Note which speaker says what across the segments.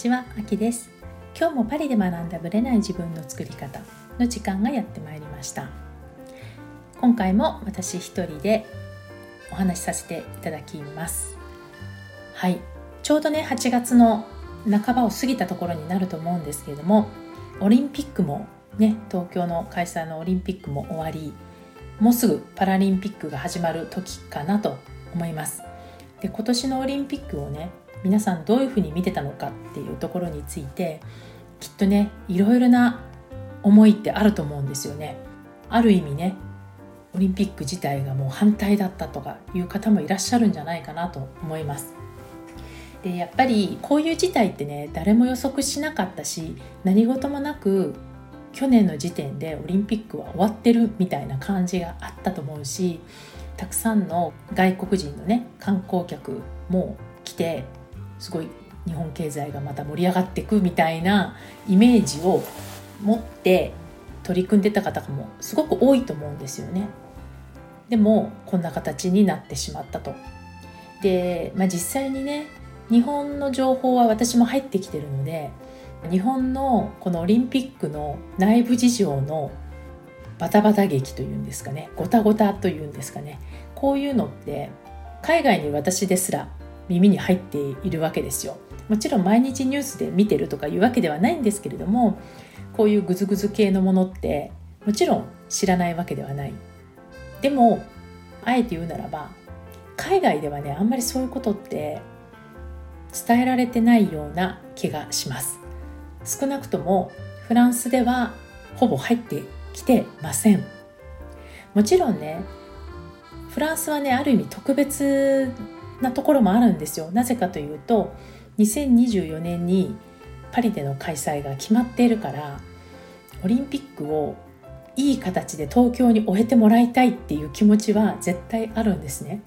Speaker 1: ちは、あきです。今日もパリで学んだブレない自分の作り方の時間がやってまいりました。今回も私一人でお話しさせていただきます。はい。ちょうどね8月の半ばを過ぎたところになると思うんですけれどもオリンピックもね東京の開催のオリンピックも終わりもうすぐパラリンピックが始まる時かなと思います。で今年のオリンピックをね皆さんどういうふうに見てたのかっていうところについてきっとねいろいろな思いってあると思うんですよね。ある意味ねオリンピック自体がもう反対だったとかいう方もいらっしゃるんじゃないかなと思います。でやっぱりこういう事態ってね誰も予測しなかったし何事もなく去年の時点でオリンピックは終わってるみたいな感じがあったと思うしたくさんの外国人のね観光客も来てすごい日本経済がまた盛り上がっていくみたいなイメージを持って取り組んでた方もすごく多いと思うんですよね。でもこんな形になってしまったと。で、まあ、実際にね日本の情報は私も入ってきてるので日本のこのオリンピックの内部事情のバタバタ劇というんですかねごたごたというんですかねこういうのって海外に私ですら耳に入っているわけですよ。もちろん毎日ニュースで見てるとかいうわけではないんですけれどもこういうグズグズ系のものってもちろん知らないわけではない。でもあえて言うならば海外ではねあんまりそういうことって伝えられてないような気がします。少なくともフランスではほぼ入ってきてません。もちろんねフランスはねある意味特別なところもあるんですよ。なぜかというと2024年にパリでの開催が決まっているからオリンピックをいい形で東京に終えてもらいたいっていう気持ちは絶対あるんですね。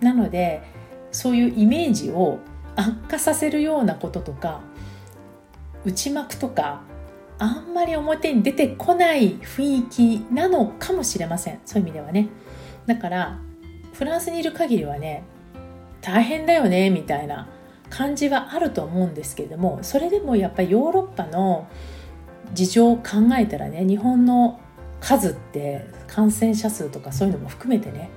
Speaker 1: なのでそういうイメージを悪化させるようなこととか内幕とかあんまり表に出てこない雰囲気なのかもしれません。そういう意味ではね。だからフランスにいる限りはね大変だよねみたいな感じはあると思うんですけれどもそれでもやっぱりヨーロッパの事情を考えたらね日本の数って感染者数とかそういうのも含めてね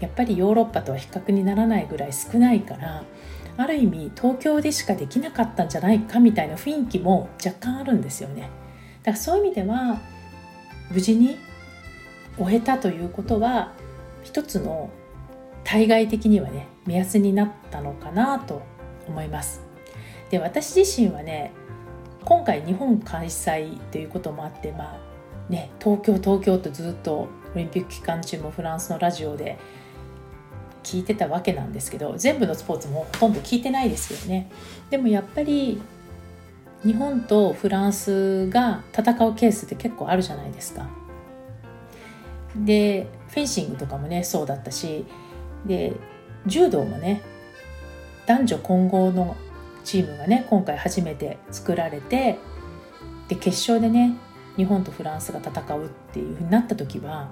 Speaker 1: やっぱりヨーロッパとは比較にならないぐらい少ないからある意味東京でしかできなかったんじゃないかみたいな雰囲気も若干あるんですよね。だからそういう意味では無事に終えたということは一つの対外的にはね目安になったのかなと思います。で私自身はね今回日本開催ということもあってまあね東京東京とずっとオリンピック期間中もフランスのラジオで聞いてたわけなんですけど全部のスポーツもほとんど聞いてないですけどね。でもやっぱり日本とフランスが戦うケースって結構あるじゃないですか。でフェンシングとかもねそうだったしで柔道もね男女混合のチームがね今回初めて作られてで決勝でね日本とフランスが戦うっていうふうになった時は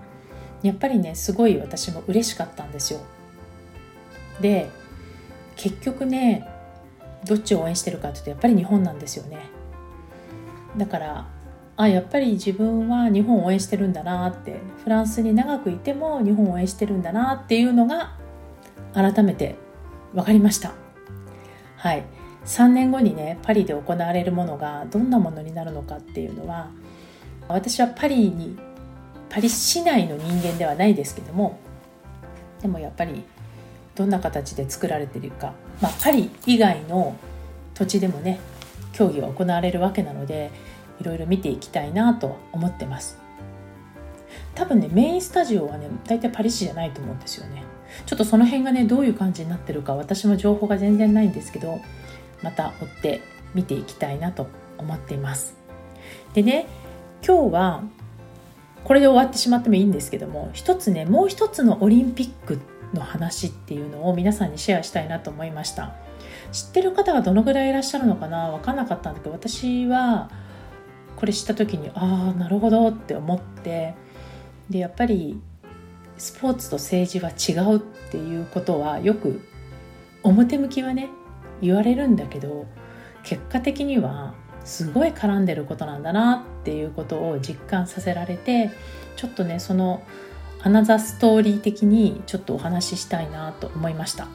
Speaker 1: やっぱりねすごい私も嬉しかったんですよ。で結局ねどっちを応援してるかっていうとやっぱり日本なんですよね。だからあやっぱり自分は日本を応援してるんだなってフランスに長くいても日本を応援してるんだなっていうのが改めて分かりました。はい。3年後にねパリで行われるものがどんなものになるのかっていうのは私はパリにパリ市内の人間ではないですけどもでもやっぱりどんな形で作られているか、まあ、パリ以外の土地でもね競技が行われるわけなのでいろいろ見ていきたいなと思ってます。多分ねメインスタジオはね大体パリ市じゃないと思うんですよね。ちょっとその辺がねどういう感じになってるか私も情報が全然ないんですけどまた追って見ていきたいなと思っています。でね今日はこれで終わってしまってもいいんですけども一つねもう一つのオリンピックの話っていうのを皆さんにシェアしたいなと思いました。知ってる方がどのぐらいいらっしゃるのかな分かんなかったんだけど私はこれ知った時にああなるほどって思ってでやっぱりスポーツと政治は違うっていうことはよく表向きはね言われるんだけど結果的にはすごい絡んでることなんだなっていうことを実感させられてちょっとねそのアナザーストーリー的にちょっとお話ししたいなと思いました。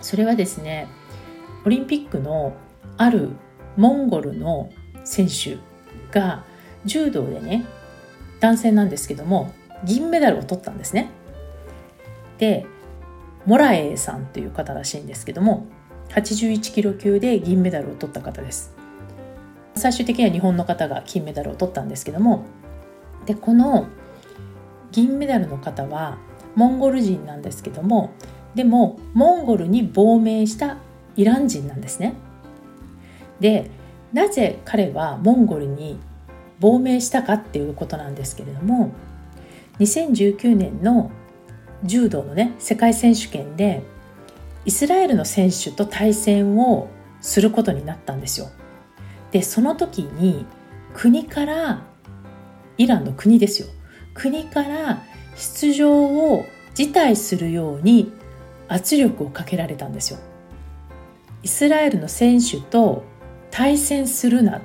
Speaker 1: それはですねオリンピックのあるモンゴルの選手が柔道でね男性なんですけども銀メダルを取ったんですね。でモラエイさんという方らしいんですけども81キロ級で銀メダルを取った方です。最終的には日本の方が金メダルを取ったんですけどもでこの銀メダルの方はモンゴル人なんですけどもでもモンゴルに亡命したイラン人なんですね。でなぜ彼はモンゴルに亡命したかっていうことなんですけれども2019年の柔道のね世界選手権でイスラエルの選手と対戦をすることになったんですよ。でその時に国からイランの国ですよ国から出場を辞退するように圧力をかけられたんですよ。イスラエルの選手と対戦するな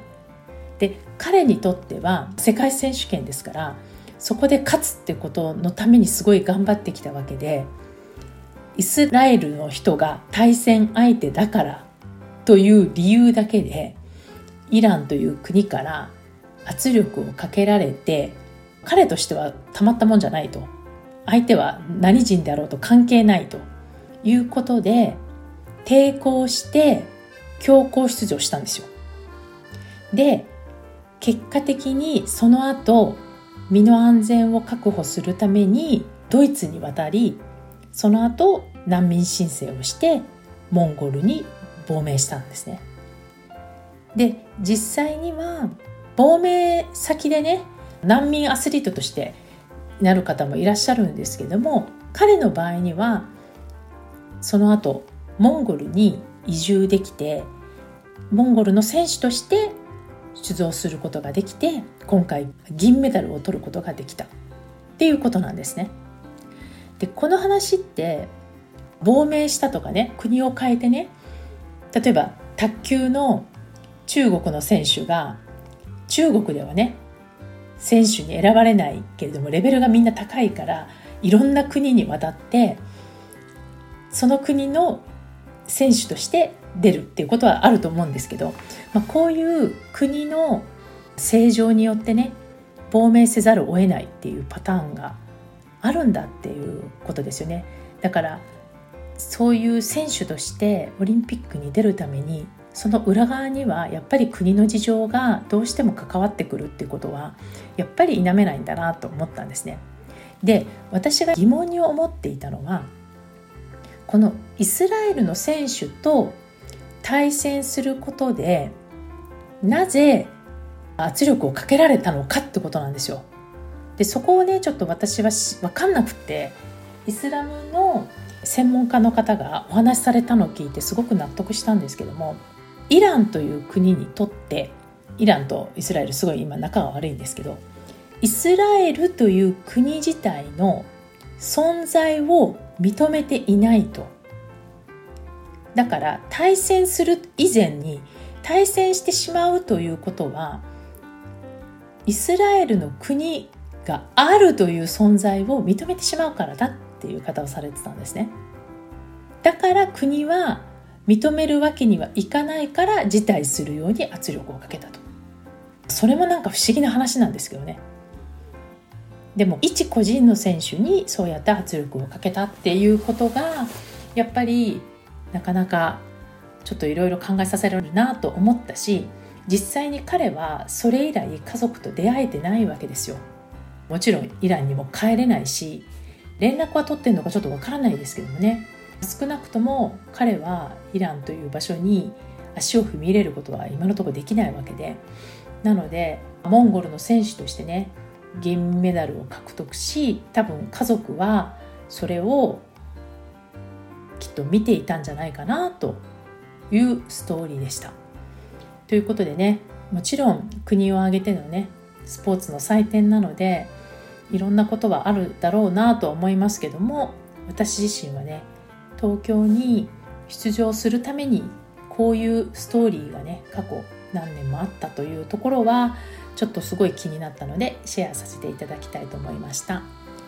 Speaker 1: で彼にとっては世界選手権ですからそこで勝つってことのためにすごい頑張ってきたわけでイスラエルの人が対戦相手だからという理由だけでイランという国から圧力をかけられて彼としてはたまったもんじゃないと相手は何人であろうと関係ないということで抵抗して強行出場したんですよ。で結果的にその後身の安全を確保するためにドイツに渡りその後難民申請をしてモンゴルに亡命したんですね。で実際には亡命先でね難民アスリートとしてなる方もいらっしゃるんですけども彼の場合にはその後モンゴルに移住できてモンゴルの選手として出場することができて今回銀メダルを取ることができたっていうことなんですね。でこの話って亡命したとかね国を変えてね例えば卓球の中国の選手が中国ではね選手に選ばれないけれどもレベルがみんな高いからいろんな国に渡ってその国の選手として出るっていうことはあると思うんですけど、まあ、こういう国の正常によってね亡命せざるを得ないっていうパターンがあるんだっていうことですよねだからそういう選手としてオリンピックに出るためにその裏側にはやっぱり国の事情がどうしても関わってくるっていうことはやっぱり否めないんだなと思ったんですね。で私が疑問に思っていたのはこのイスラエルの選手と対戦することでなぜ圧力をかけられたのかってことなんですよ。でそこをねちょっと私は分かんなくてイスラムの専門家の方がお話しされたのを聞いてすごく納得したんですけどもイランという国にとってイランとイスラエルすごい今仲が悪いんですけどイスラエルという国自体の存在を認めていないとだから対戦する以前に対戦してしまうということはイスラエルの国があるという存在を認めてしまうからだっていう方をされてたんですね。だから国は認めるわけにはいかないから辞退するように圧力をかけたと。それもなんか不思議な話なんですけどね。でも一個人の選手にそうやって圧力をかけたっていうことがやっぱりなかなかちょっといろいろ考えさせられるなと思ったし実際に彼はそれ以来家族と出会えてないわけですよ。もちろんイランにも帰れないし連絡は取ってるのかちょっとわからないですけどもね。少なくとも彼はイランという場所に足を踏み入れることは今のところできないわけでなのでモンゴルの選手としてね銀メダルを獲得し多分家族はそれをきっと見ていたんじゃないかなというストーリーでした。ということでねもちろん国を挙げてのねスポーツの祭典なのでいろんなことはあるだろうなと思いますけども私自身はね東京に出場するために
Speaker 2: こういうストーリーがね過去何年もあったというところはちょっとすごい気になったのでシェアさせていただきたいと思いました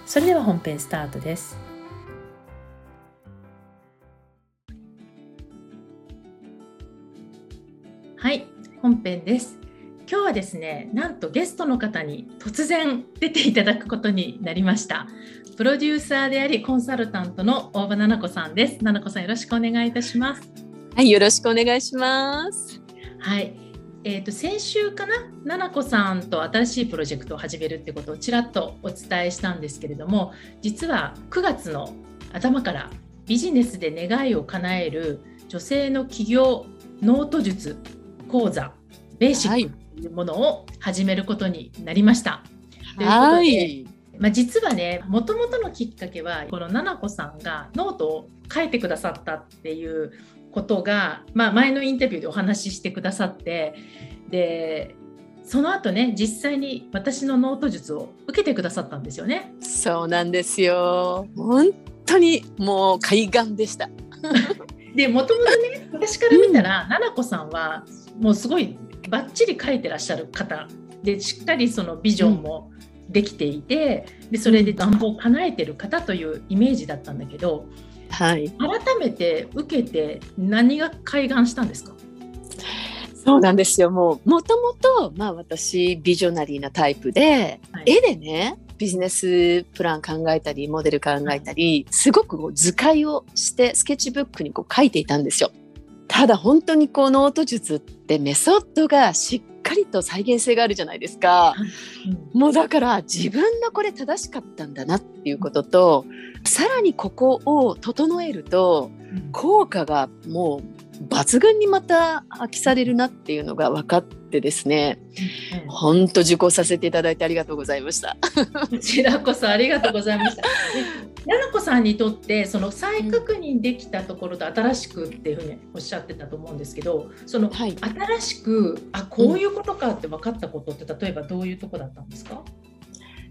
Speaker 2: それでは本編スタートですはい本編です。今日はですねなんとゲストの方に突然出ていただくことになりました。プロデューサーでありコンサルタントの大場奈々子さんです。奈々子さんよろしくお願いいたします。
Speaker 3: はいよろしくお願いします。
Speaker 2: はいえーと、先週かな奈々子さんと新しいプロジェクトを始めるってことをちらっとお伝えしたんですけれども実は9月の頭からビジネスで願いを叶える女性の起業ノート術講座ベーシックというものを始めることになりました。
Speaker 3: はい、ということで
Speaker 2: まあ、実はねもともとのきっかけはこの奈々子さんがノートを書いてくださったっていうことが、まあ、前のインタビューでお話ししてくださってでその後ね実際に私のノート術を受けてくださったんですよね。
Speaker 3: そうなんですよ本当にもう海岸でした。
Speaker 2: でもともとね私から見たら、うん、奈々子さんはもうすごいバッチリ書いてらっしゃる方。でしっかりそのビジョンもできていて、うん、でそれで願望を叶えてる方というイメージだったんだけど、
Speaker 3: はい、
Speaker 2: 改めて受けて何が開眼したんですか？
Speaker 3: そうなんですよ。もうもともと、まあ、私ビジョナリーなタイプで、はい、絵でねビジネスプラン考えたりモデル考えたりすごくこう図解をしてスケッチブックにこう書いていたんですよ。ただ本当にこうノート術ってメソッドがしっかりと再現性があるじゃないですか。うん、もうだから自分のこれ正しかったんだなっていうこととさらにここを整えると効果がもう抜群にまた発揮されるなっていうのが分かってですね、本、当、受講させていただいてありがとうございました。
Speaker 2: こちらこそありがとうございました。奈々子さんにとってその再確認できたところと新しくっていうふうにおっしゃってたと思うんですけどその、新しくあこういうことかって分かったことって例えばどういうとこだったんですか、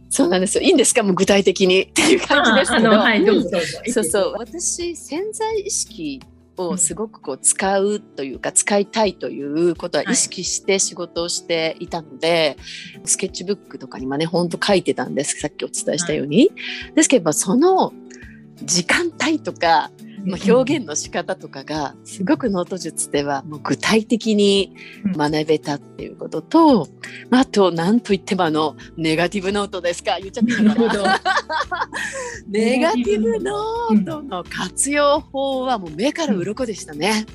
Speaker 3: そうなんですよ。いいんですか、もう具体的にっていう感じですけど。
Speaker 2: はい、どうぞどうぞ。
Speaker 3: そうそう、私潜在意識をすごくこう使うというか、使いたいということは意識して仕事をしていたので、はい、スケッチブックとかにもねほんと書いてたんです。さっきお伝えしたように。はい、ですけどその時間帯とかまあ、表現の仕方とかがすごくノート術ではもう具体的に学べたっていうことと、まあ、あと何といってもあのネガティブノートですか？言っちゃっていいのかな。ネガティブノートの活用法はもう目から鱗でしたね。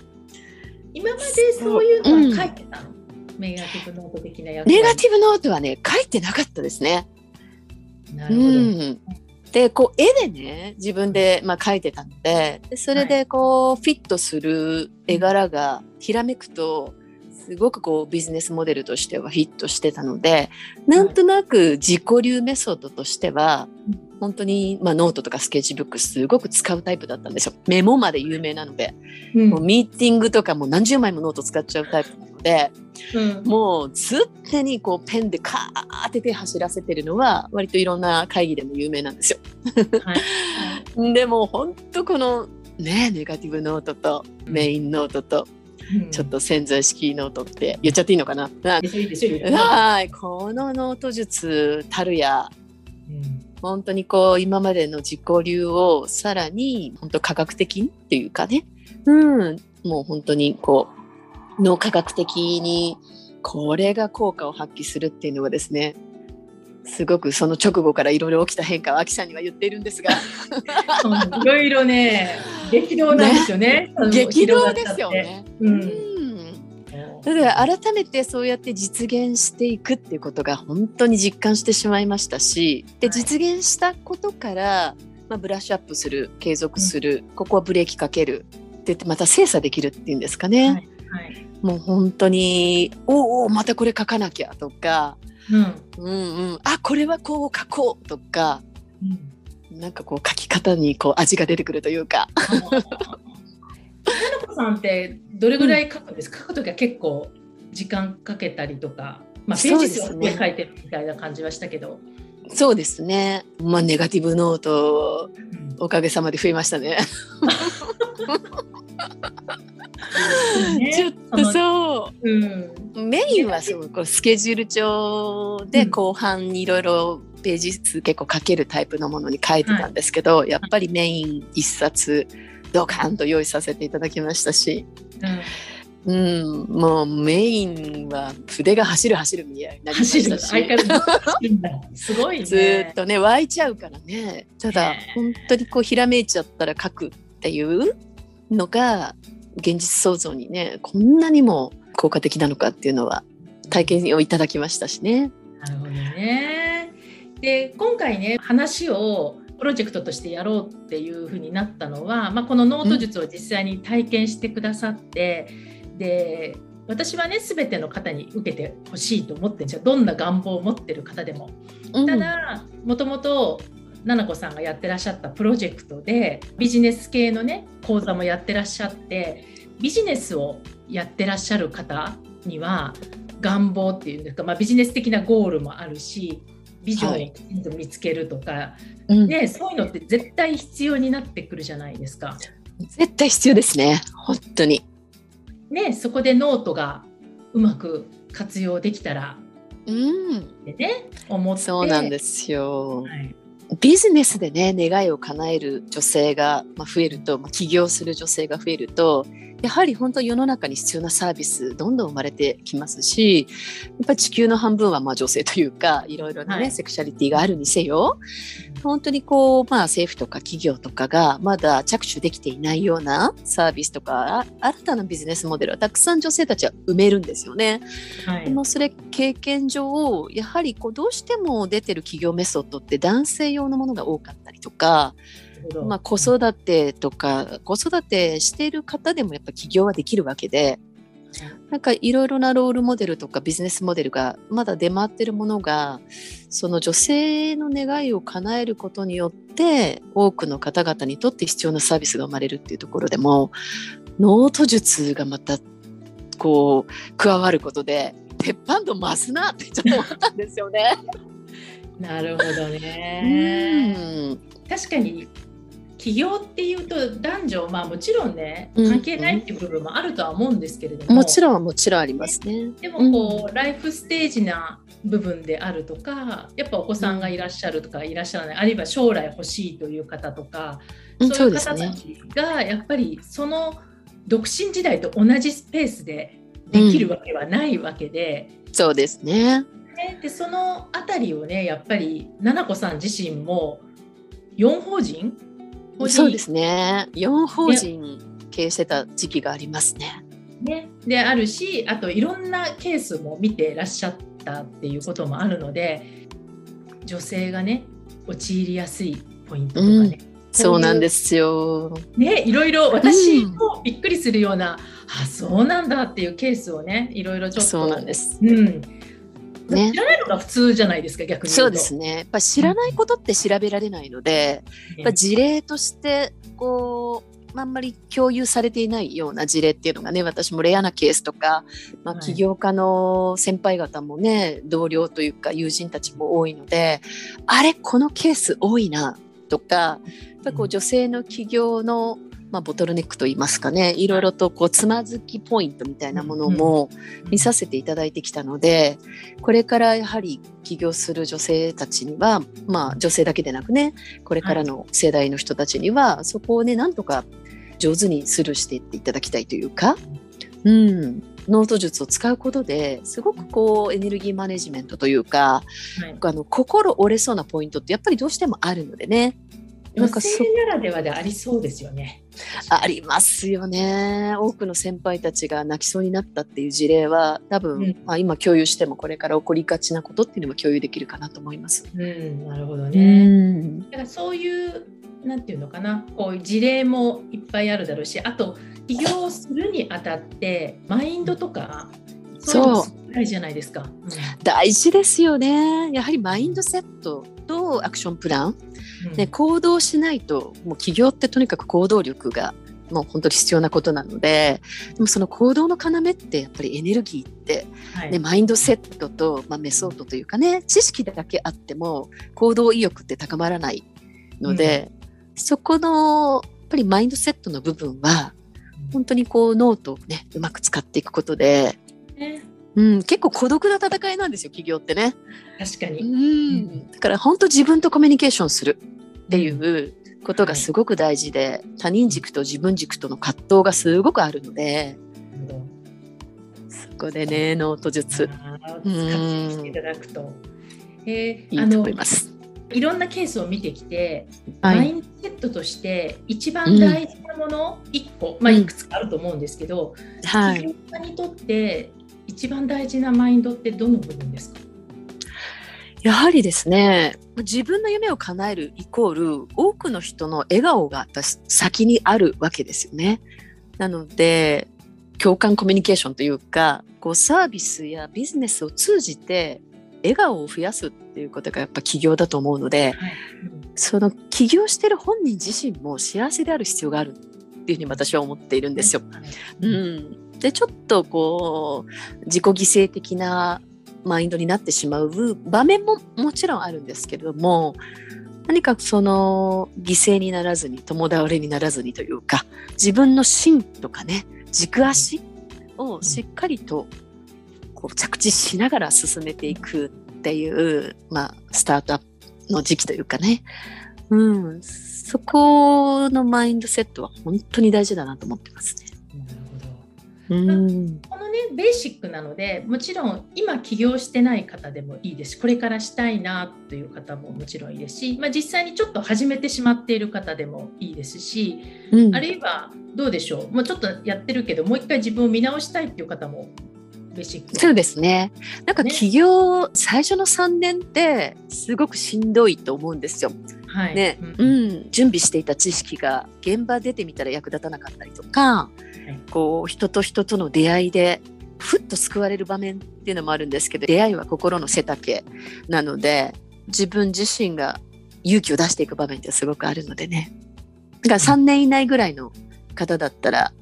Speaker 2: 今までそういうのは書いてたの、うん、ネガティブノート的なやつ
Speaker 3: ネガティブノートはね書いてなかったですね。
Speaker 2: なるほど、うん
Speaker 3: でこう絵でね自分で、まあ、描いてたのででそれでこう、フィットする絵柄がひらめくとすごくこうビジネスモデルとしてはフィットしてたのでなんとなく自己流メソッドとしては本当に、まあ、ノートとかスケッチブックすごく使うタイプだったんですよ。メモ魔で有名なので、うん、もうミーティングとかも何十枚もノート使っちゃうタイプなので、うん、もう常にこうペンでカーって手走らせてるのは割といろんな会議でも有名なんですよ。はい、でも本当このねネガティブノートとメインノートと、ちょっと潜在意識ノートって言っちゃっていいのかな？はい、このノート術たるや、うん、本当にこう今までの自己流をさらに本当科学的にっていうかね、うん、もう本当にこう脳科学的にこれが効果を発揮するっていうのはですねすごくその直後からいろいろ起きた変化を秋さんには言っているんですが。い
Speaker 2: ろいろね激動なんですよね。
Speaker 3: ね 激動ですよね。うん。だから改めてそうやって実現していくっていうことが本当に実感してしまいましたしで実現したことから、まあ、ブラッシュアップする継続する、うん、ここはブレーキかけるってまた精査できるっていうんですかね。はい。はい、もう本当におおまたこれ書かなきゃとか、うん、うんうん。あこれはこう書こうとか、うん、なんかこう書き方にこう味が出てくるというか。
Speaker 2: 花子さんってどれぐらい書くんですか、うん、書く時は結構時間かけたりとか、まあ、ペー。ジ数を書いてるみたいな感じはしたけど。
Speaker 3: そうですね。まあネガティブノー。ト、おかげさまで増えましたね。
Speaker 2: ね。
Speaker 3: ちょっとそう。
Speaker 2: うん、
Speaker 3: メインはそうこうスケジュール帳で
Speaker 2: うん。
Speaker 3: 後半にいろいろページ数結構書けるタイプのものに書いてたんですけど、やっぱりメイン一冊ドカンと用意させていただきましたし、うん、もうメインは筆が走る走るみたいになりましたし。
Speaker 2: すごいね。
Speaker 3: ずーっとね湧いちゃうからね。ただ
Speaker 2: ね
Speaker 3: 本当にこうひらめいちゃったら書くっていうのが現実創造にねこんなにも効果的なのかっていうのは体験をいただきましたしね。
Speaker 2: なるほどね。で今回ね話をプロジェクトとしてやろうっていうふうになったのは、まあ、このノート術を実際に体験してくださって、で私はね全ての方に受けてほしいと思ってるんですよどんな願望を持ってる方でも。ただもともと奈々子さんがやってらっしゃったプロジェクトでビジネス系のね講座もやってらっしゃってビジネスをやってらっしゃる方には願望っていうんですか、まあ、ビジネス的なゴールもあるしビジョンをきちんと見つけるとか、
Speaker 3: うん
Speaker 2: ね、そういうのって絶対必要になってくるじゃないですか。
Speaker 3: 絶対必要ですね本当に。
Speaker 2: ね、そこでノートがうまく活用できたら
Speaker 3: うん、
Speaker 2: ってね思って
Speaker 3: そうなんですよ。
Speaker 2: はい
Speaker 3: ビジネスでね願いを叶える女性が増えると、まあ、起業する女性が増えるとやはり本当世の中に必要なサービスどんどん生まれてきますしやっぱり地球の半分はまあ女性というかいろいろなね、
Speaker 2: はい
Speaker 3: セクシャリティがあるにせよ本当にこう、まあ、政府とか企業とかがまだ着手できていないようなサービスとかあ新たなビジネスモデルはたくさん女性たちは埋めるんですよね。
Speaker 2: はい
Speaker 3: でもそれ経験上やはりこうどうしても出てる企業メソッドって男性用のものが多かったりとか、まあ、子育てとか子育てしている方でもやっぱ起業はできるわけでなんかいろいろなロールモデルとかビジネスモデルがまだ出回ってるものがその女性の願いを叶えることによって多くの方々にとって必要なサービスが生まれるっていうところでもノート術がまたこう加わることで鉄板度増すなってちょっと思ったんですよね。
Speaker 2: なるほど
Speaker 3: う
Speaker 2: ね。
Speaker 3: ん
Speaker 2: 確かに起業っていうと男女まあもちろんね
Speaker 3: うん
Speaker 2: 関係ないっていう部分もあるとは思うんですけれども、
Speaker 3: もちろんもちろんありますね。
Speaker 2: でもこう、ライフステージな部分であるとかやっぱお子さんがいらっしゃるとかいらっしゃらない、あるいは将来欲しいという方とか、
Speaker 3: うん
Speaker 2: そういう。方たちがやっぱりその独身時代と同じスペースでできるわけはないわけで。
Speaker 3: そうですね。
Speaker 2: ねでそのあたりをねやっぱり奈々子さん自身も4法人法人
Speaker 3: そうですね。4法人経営してた時期がありますね。
Speaker 2: ね、であるしあといろんなケースも見てらっしゃったっていうこともあるので女性がね陥りやすいポイントとかね、
Speaker 3: そうなんですよ。
Speaker 2: ねいろいろ私もびっくりするような、あそうなんだっていうケースをねいろいろちょっと
Speaker 3: そうなんです。
Speaker 2: うん
Speaker 3: ね。
Speaker 2: 知らないのが普通じゃないですか逆に言
Speaker 3: そうですね。やっぱ知らないことって調べられないので、やっぱ事例としてこう、まああんまり共有されていないような事例っていうのがね、私もレアなケースとか、まあ、
Speaker 2: はい。
Speaker 3: 起業家の先輩方もね、同僚というか友人たちも多いので、あれこのケース多いなとか、やっぱりこう女性の起業のまあ、ボトルネックといいますかねいろいろとこうつまずきポイントみたいなものも見させていただいてきたのでこれからやはり起業する女性たちにはまあ女性だけでなくねこれからの世代の人たちにはそこをねなんとか上手にスルーしていっていただきたいというか、うん、ノート術を使うことですごくこうエネルギーマネジメントというか
Speaker 2: はい。
Speaker 3: あの心折れそうなポイントってやっぱりどうしてもあるのでねなん
Speaker 2: 女
Speaker 3: かそ
Speaker 2: 性ならではでありそうですよね。
Speaker 3: ありますよね多くの先輩たちが泣きそうになったっていう事例は多分、
Speaker 2: うん
Speaker 3: まあ、今共有してもこれから起こりがちなことっていうのも共有できるかなと思います。
Speaker 2: うん、なるほど
Speaker 3: う
Speaker 2: ね。
Speaker 3: ん
Speaker 2: だからそういうなんていうのかなこう事例もいっぱいあるだろうしあと起業するにあたってマインドとかそう大事じゃないですか。うん
Speaker 3: 大事ですよねやはりマインドセットとアクションプラン、
Speaker 2: うん
Speaker 3: ね、行動しないともう起業ってとにかく行動力がもう本当に必要なことなのででもその行動の要ってやっぱりエネルギーって
Speaker 2: はい。
Speaker 3: ね、マインドセットと、まあ、メソッドというかね知識だけあっても行動意欲って高まらないので、そこのぱりマインドセットの部分は本当にこうノートをねうまく使っていくことで、
Speaker 2: ね
Speaker 3: うん、結構孤独な戦いなんですよ起業ってね。
Speaker 2: 確かに。
Speaker 3: うん、だから本当自分とコミュニケーションするっていうことがすごく大事で、他人軸と自分軸との葛藤がすごくあるので。そこでねノート術。
Speaker 2: 使っていただくと。えー
Speaker 3: いいと思います。
Speaker 2: いろんなケースを見てきて、
Speaker 3: はい、
Speaker 2: マインドセットとして一番大事なもの1個、まあ
Speaker 3: うん。
Speaker 2: いくつかあると思うんですけど、
Speaker 3: はい、
Speaker 2: 起業家にとって一番大事なマインドってどの部分ですか？
Speaker 3: やはりですね自分の夢を叶えるイコール多くの人の笑顔が私先にあるわけですよね。なので共感コミュニケーションというかこうサービスやビジネスを通じて笑顔を増やすっていうことがやっぱ起業だと思うので
Speaker 2: はい。
Speaker 3: その起業してる本人自身も幸せである必要があるっていうふうに私は思っているんですよ。
Speaker 2: はい。
Speaker 3: うん、でちょっとこう自己犠牲的なマインドになってしまう場面ももちろんあるんですけれども何かその犠牲にならずに共倒れにならずにというか自分の芯とかね軸足をしっかりとこう着地しながら進めていくっていう、まあ、スタートアップの時期というかね、うん、そこのマインドセットは本当に大事だなと思ってますね。
Speaker 2: このねベーシックなのでもちろん今起業してない方でもいいです。しこれからしたいなという方ももちろんいいですし、まあ、実際にちょっと始めてしまっている方でもいいですし、
Speaker 3: うん。
Speaker 2: あるいはどうでしょう。もうちょっとやってるけどもう一回自分を見直したいっていう方もベーシック
Speaker 3: そうですね。なんか
Speaker 2: ね。
Speaker 3: 起業、最初の3年ってすごくしんどいと思うんですよ。
Speaker 2: はい。
Speaker 3: ね、
Speaker 2: う
Speaker 3: うん。ん、準備していた知識が現場出てみたら役立たなかったりとか、
Speaker 2: い
Speaker 3: こう人と人との出会いでふっと救われる場面っていうのもあるんですけど、出会いは心の背丈なので、自分自身が勇気を出していく場面ってすごくあるのでね。だから3年以内ぐらいの方だったら、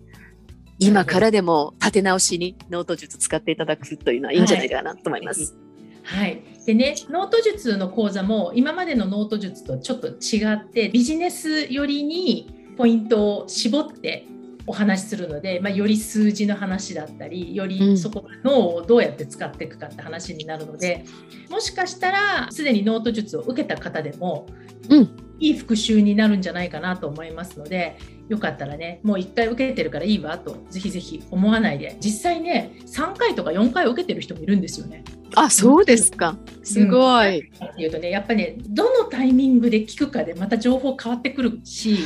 Speaker 3: 今からでも立て直しにノート術使っていただくというのはいいんじゃないかなと思います。
Speaker 2: はい、でねノート術の講座も今までのノート術とちょっと違ってビジネス寄りにポイントを絞ってお話しするので、まあ、より数字の話だったりよ
Speaker 3: うん
Speaker 2: りそこの脳をどうやって使っていくかって話になるのでもしかしたらすでにノート術を受けた方でも、
Speaker 3: うん
Speaker 2: いい復習になるんじゃないかなと思いますのでよかったらねもう1回受けてるからいいわとぜひぜひ思わないで実際ね3回とか4回受けてる人もいるんですよね。
Speaker 3: あ、そうですか。すごい。
Speaker 2: っていうとねやっぱりねどのタイミングで聞くかでまた情報変わってくるし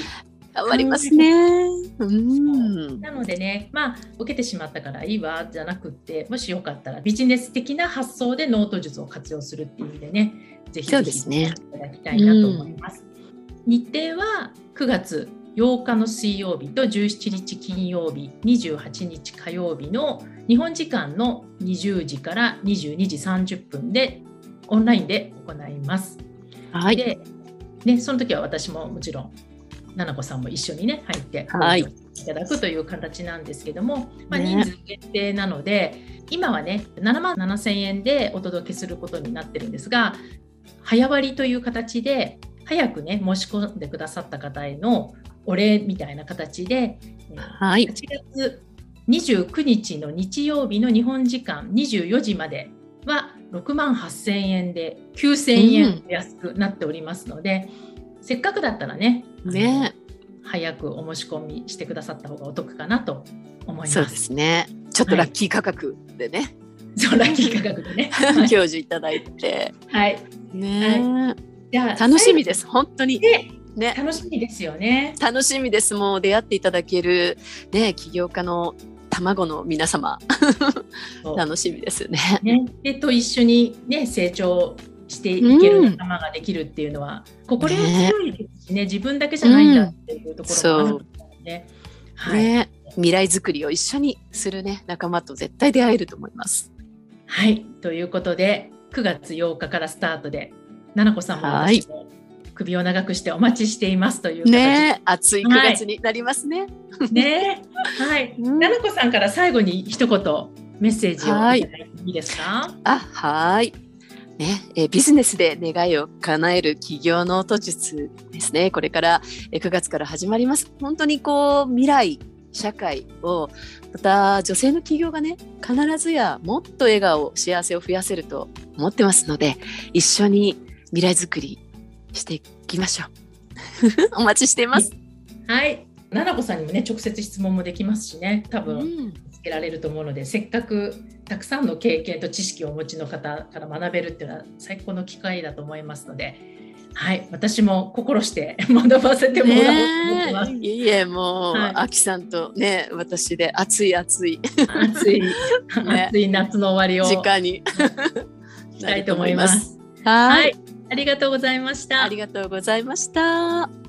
Speaker 3: 変わりますね。うん。
Speaker 2: なのでねまあ受けてしまったからいいわじゃなくってもしよかったらビジネス的な発想でノート術を活用するっていう意味でねぜひ
Speaker 3: ね
Speaker 2: いただきたいなと思います。日程は9月8日の水曜日と17日金曜日28日火曜日の日本時間の20時から22時30分でオンラインで行います。
Speaker 3: はい。
Speaker 2: で、ね、その時は私ももちろん奈々子さんも一緒にね入って
Speaker 3: はい。
Speaker 2: いただくという形なんですけども、まあ、
Speaker 3: ね。
Speaker 2: 人数限定なので、今はね7万7000円でお届けすることになってるんですが早割りという形で早くね申し込んでくださった方へのお礼みたいな形で、えー
Speaker 3: はい。
Speaker 2: 8月29日の日曜日の日本時間24時までは6万8000円で9000円安くなっておりますので、せっかくだったらね
Speaker 3: ね
Speaker 2: 早くお申し込みしてくださった方がお得かなと思います。
Speaker 3: そうですね。ちょっとラッキー価格でね、
Speaker 2: そうラッキー価格でね。はい
Speaker 3: 教授いただいて。
Speaker 2: はい、
Speaker 3: ね、
Speaker 2: じゃあ
Speaker 3: 楽しみです。本当に。
Speaker 2: ね
Speaker 3: ね。
Speaker 2: 楽しみですよね。
Speaker 3: 楽しみです。もう出会っていただける、ね、起業家の卵の皆様、楽しみですよね。
Speaker 2: ね、でと一緒に、ね、成長していける仲間ができるっていうのは、心強いですしね自分だけじゃないんだっていうところがあるので、はい。
Speaker 3: ね、未来づくりを一緒にするね、仲間と絶対出会えると思います。
Speaker 2: はい、ということで9月8日からスタートで奈々子さんも
Speaker 3: はい
Speaker 2: 私も首を長くしてお待ちしていますという
Speaker 3: ね、暑い9月になりますね。
Speaker 2: ね。はい、
Speaker 3: うん。
Speaker 2: 奈々子さんから最後に一言メッセージをい。ただ
Speaker 3: はい
Speaker 2: いていいですか、
Speaker 3: あ、はい。ね、えビジネスで願いを叶える企業ノート術ですね。これから9月から始まります。本当にこう未来社会をまた女性の企業がね必ずやもっと笑顔幸せを増やせると思ってますので一緒に未来づくりしていきましょう。お待ちしています。
Speaker 1: はい。奈々子さんにもね直接質問もできますしね。多分、見つけられると思うのでせっかくたくさんの経験と知識をお持ちの方から学べるっていうのは最高の機会だと思いますのではい、私も心して 学ばせてもらおうと思。
Speaker 3: いえいえ、もう、はい、あきさんとね、私で暑い暑い。
Speaker 1: 暑い、ね、暑い夏の終わりを。
Speaker 3: 時間に。
Speaker 1: したいと思います。
Speaker 3: はい、
Speaker 1: ありがとうございました。
Speaker 3: ありがとうございました。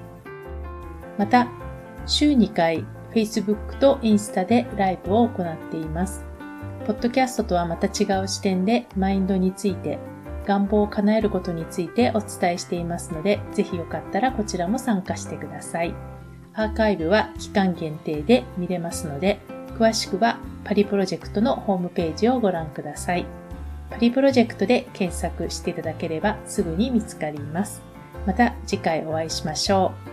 Speaker 1: また、週2回 Facebook とインスタでライブを行っています。ポッドキャストとはまた違う視点でマインドについて、願望を叶えることについてお伝えしていますので、ぜひよかったらこちらも参加してください。アーカイブは期間限定で見れますので、詳しくはパリプロジェクトのホームページをご覧ください。パリプロジェクトで検索していただければすぐに見つかります。また次回お会いしましょう。